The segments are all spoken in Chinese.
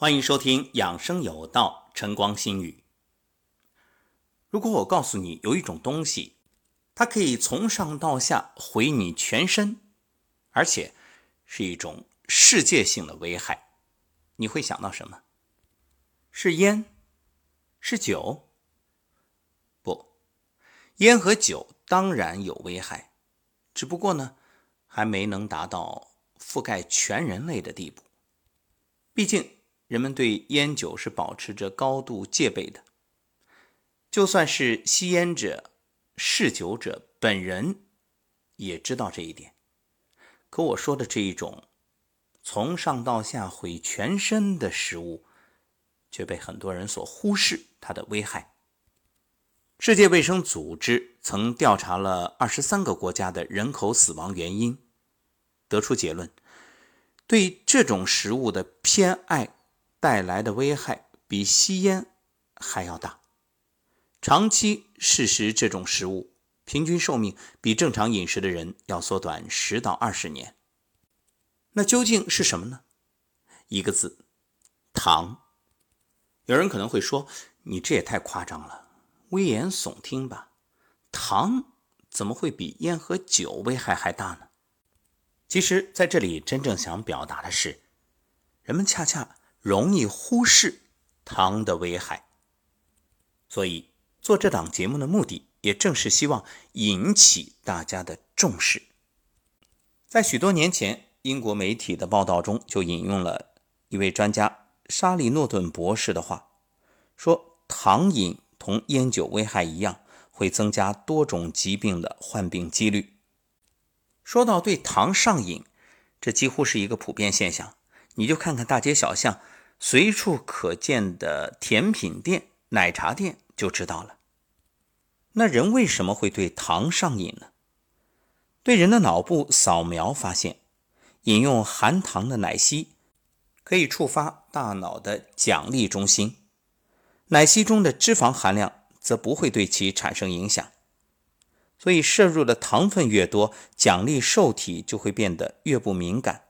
欢迎收听养生有道，晨光心语。如果我告诉你有一种东西，它可以从上到下毁你全身，而且是一种世界性的危害，你会想到什么？是烟？是酒？不，烟和酒当然有危害，只不过呢，还没能达到覆盖全人类的地步。毕竟。人们对烟酒是保持着高度戒备的，就算是吸烟者、嗜酒者本人也知道这一点。可我说的这一种从上到下毁全身的食物，却被很多人所忽视它的危害。世界卫生组织曾调查了二十三个国家的人口死亡原因，得出结论：对这种食物的偏爱。带来的危害比吸烟还要大。长期试食这种食物，平均寿命比正常饮食的人要缩短十到二十年。那究竟是什么呢？一个字：糖。有人可能会说：“你这也太夸张了，危言耸听吧？糖怎么会比烟和酒危害还大呢？”其实，在这里真正想表达的是，人们恰恰。容易忽视糖的危害，所以做这档节目的目的，也正是希望引起大家的重视。在许多年前，英国媒体的报道中就引用了一位专家沙利诺顿博士的话，说糖瘾同烟酒危害一样，会增加多种疾病的患病几率。说到对糖上瘾，这几乎是一个普遍现象。你就看看大街小巷随处可见的甜品店、奶茶店就知道了。那人为什么会对糖上瘾呢？对人的脑部扫描发现，饮用含糖的奶昔可以触发大脑的奖励中心，奶昔中的脂肪含量则不会对其产生影响。所以摄入的糖分越多，奖励受体就会变得越不敏感。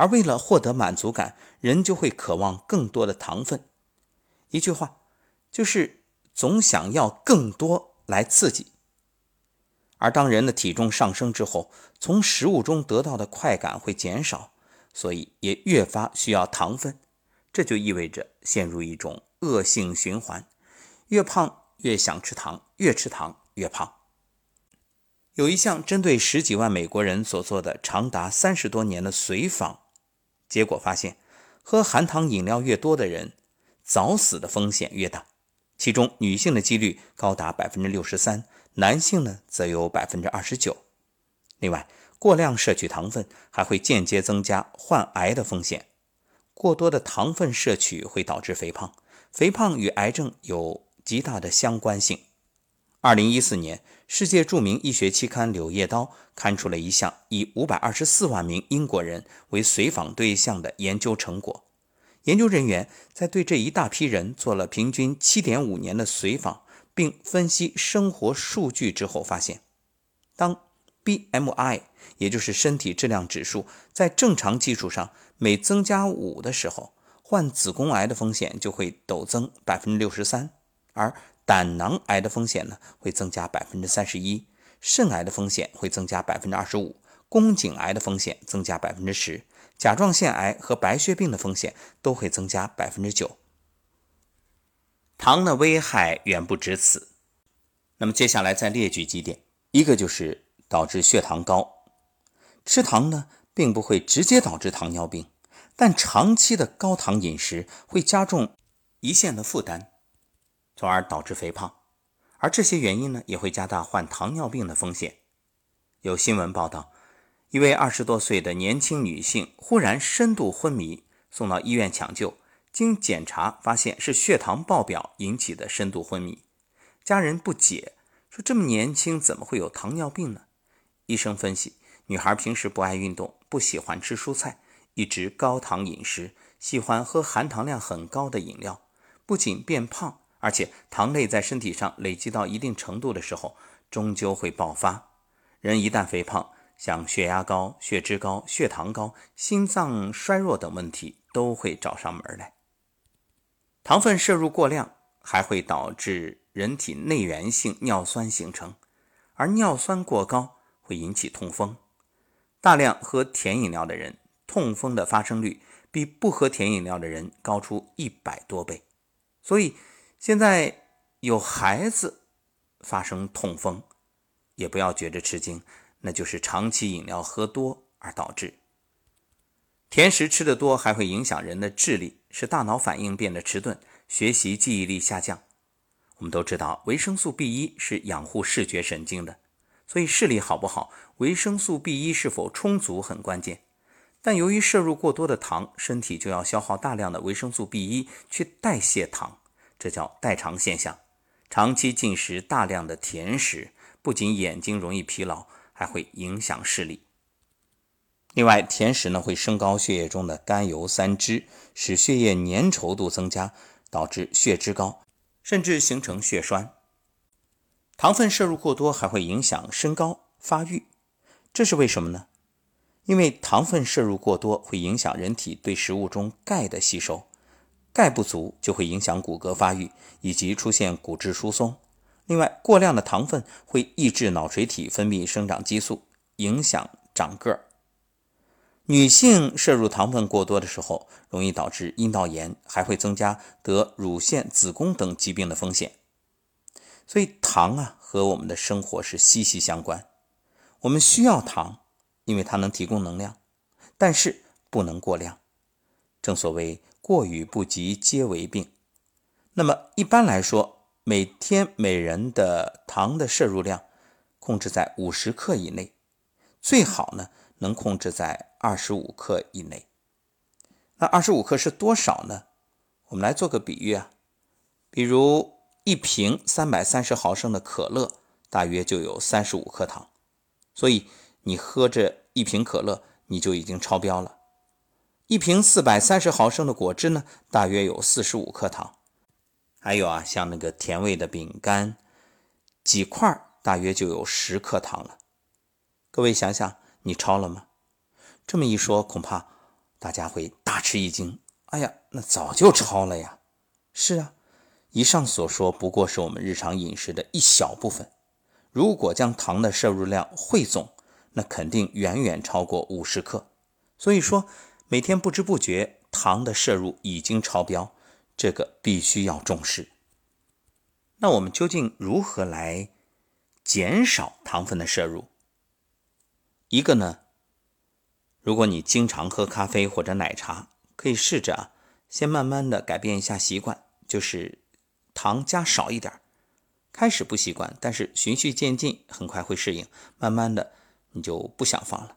而为了获得满足感，人就会渴望更多的糖分。一句话，就是总想要更多来刺激。而当人的体重上升之后，从食物中得到的快感会减少，所以也越发需要糖分。这就意味着陷入一种恶性循环：越胖越想吃糖，越吃糖越胖。有一项针对十几万美国人所做的长达三十多年的随访。结果发现，喝含糖饮料越多的人，早死的风险越大。其中，女性的几率高达百分之六十三，男性呢则有百分之二十九。另外，过量摄取糖分还会间接增加患癌的风险。过多的糖分摄取会导致肥胖，肥胖与癌症有极大的相关性。二零一四年，世界著名医学期刊《柳叶刀》刊出了一项以五百二十四万名英国人为随访对象的研究成果。研究人员在对这一大批人做了平均七点五年的随访，并分析生活数据之后发现，当 BMI 也就是身体质量指数在正常基础上每增加五的时候，患子宫癌的风险就会陡增百分之六十三，而胆囊癌的风险呢会增加百分之三十一，肾癌的风险会增加百分之二十五，宫颈癌的风险增加百分之十，甲状腺癌和白血病的风险都会增加百分之九。糖的危害远不止此，那么接下来再列举几点，一个就是导致血糖高。吃糖呢并不会直接导致糖尿病，但长期的高糖饮食会加重胰腺的负担。从而导致肥胖，而这些原因呢，也会加大患糖尿病的风险。有新闻报道，一位二十多岁的年轻女性忽然深度昏迷，送到医院抢救，经检查发现是血糖爆表引起的深度昏迷。家人不解，说这么年轻怎么会有糖尿病呢？医生分析，女孩平时不爱运动，不喜欢吃蔬菜，一直高糖饮食，喜欢喝含糖量很高的饮料，不仅变胖。而且糖类在身体上累积到一定程度的时候，终究会爆发。人一旦肥胖，像血压高、血脂高、血糖高、心脏衰弱等问题都会找上门来。糖分摄入过量还会导致人体内源性尿酸形成，而尿酸过高会引起痛风。大量喝甜饮料的人，痛风的发生率比不喝甜饮料的人高出一百多倍。所以现在有孩子发生痛风，也不要觉着吃惊，那就是长期饮料喝多而导致。甜食吃得多还会影响人的智力，使大脑反应变得迟钝，学习记忆力下降。我们都知道，维生素 B 一是养护视觉神经的。所以视力好不好，维生素 B 一是否充足很关键。但由于摄入过多的糖，身体就要消耗大量的维生素 B 一去代谢糖，这叫代偿现象。长期进食大量的甜食，不仅眼睛容易疲劳，还会影响视力。另外，甜食呢会升高血液中的甘油三酯，使血液粘稠度增加，导致血脂高，甚至形成血栓。糖分摄入过多还会影响身高发育，这是为什么呢？因为糖分摄入过多会影响人体对食物中钙的吸收，钙不足就会影响骨骼发育以及出现骨质疏松。另外，过量的糖分会抑制脑垂体分泌生长激素，影响长个儿。女性摄入糖分过多的时候，容易导致阴道炎，还会增加得乳腺、子宫等疾病的风险。所以糖啊和我们的生活是息息相关，我们需要糖，因为它能提供能量，但是不能过量。正所谓过与不及皆为病。那么一般来说，每天每人的糖的摄入量控制在五十克以内，最好呢能控制在二十五克以内。那二十五克是多少呢？我们来做个比喻啊，比如。一瓶三百三十毫升的可乐大约就有三十五克糖，所以你喝这一瓶可乐你就已经超标了。一瓶四百三十毫升的果汁呢，大约有四十五克糖。还有啊，像那个甜味的饼干，几块大约就有十克糖了。各位想想，你超了吗？这么一说，恐怕大家会大吃一惊。哎呀，那早就超了呀！是啊。以上所说不过是我们日常饮食的一小部分，如果将糖的摄入量汇总，那肯定远远超过五十克。所以说，每天不知不觉糖的摄入已经超标，这个必须要重视。那我们究竟如何来减少糖分的摄入？一个呢，如果你经常喝咖啡或者奶茶，可以试着啊，先慢慢的改变一下习惯，就是。糖加少一点，开始不习惯，但是循序渐进，很快会适应。慢慢的，你就不想放了。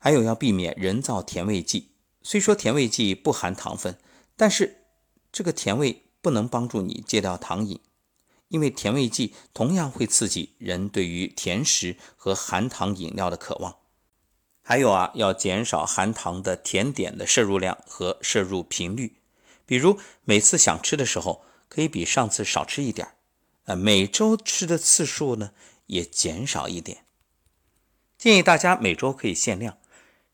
还有要避免人造甜味剂。虽说甜味剂不含糖分，但是这个甜味不能帮助你戒掉糖瘾，因为甜味剂同样会刺激人对于甜食和含糖饮料的渴望。还有啊，要减少含糖的甜点的摄入量和摄入频率，比如每次想吃的时候。可以比上次少吃一点呃，每周吃的次数呢也减少一点。建议大家每周可以限量，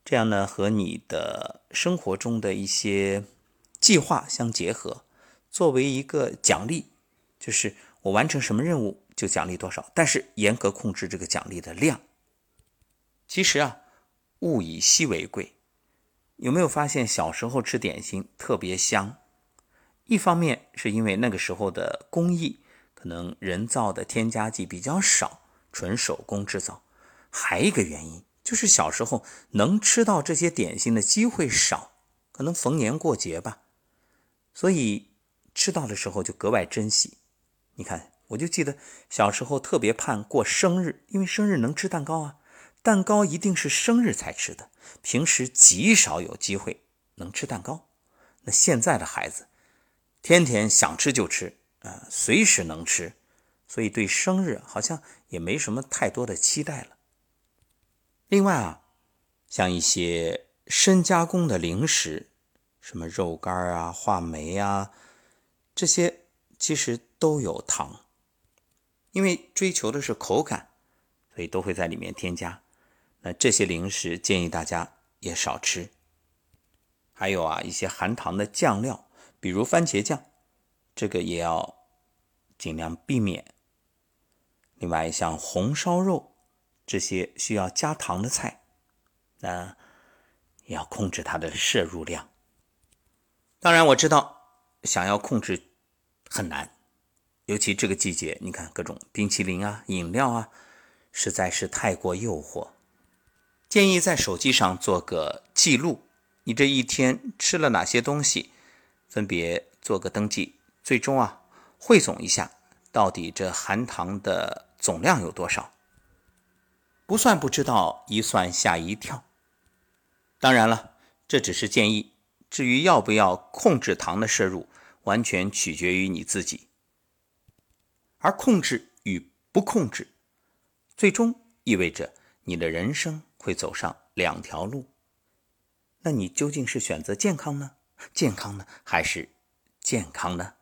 这样呢和你的生活中的一些计划相结合，作为一个奖励，就是我完成什么任务就奖励多少，但是严格控制这个奖励的量。其实啊，物以稀为贵，有没有发现小时候吃点心特别香？一方面是因为那个时候的工艺可能人造的添加剂比较少，纯手工制造；还一个原因就是小时候能吃到这些点心的机会少，可能逢年过节吧，所以吃到的时候就格外珍惜。你看，我就记得小时候特别盼过生日，因为生日能吃蛋糕啊，蛋糕一定是生日才吃的，平时极少有机会能吃蛋糕。那现在的孩子。天天想吃就吃，啊，随时能吃，所以对生日好像也没什么太多的期待了。另外啊，像一些深加工的零食，什么肉干啊、话梅啊，这些其实都有糖，因为追求的是口感，所以都会在里面添加。那这些零食建议大家也少吃。还有啊，一些含糖的酱料。比如番茄酱，这个也要尽量避免。另外，像红烧肉这些需要加糖的菜，那要控制它的摄入量。当然，我知道想要控制很难，尤其这个季节，你看各种冰淇淋啊、饮料啊，实在是太过诱惑。建议在手机上做个记录，你这一天吃了哪些东西，分别做个登记，最终啊汇总一下，到底这含糖的总量有多少？不算不知道，一算吓一跳。当然了，这只是建议。至于要不要控制糖的摄入，完全取决于你自己。而控制与不控制，最终意味着你的人生会走上两条路。那你究竟是选择健康呢？健康呢？还是健康呢？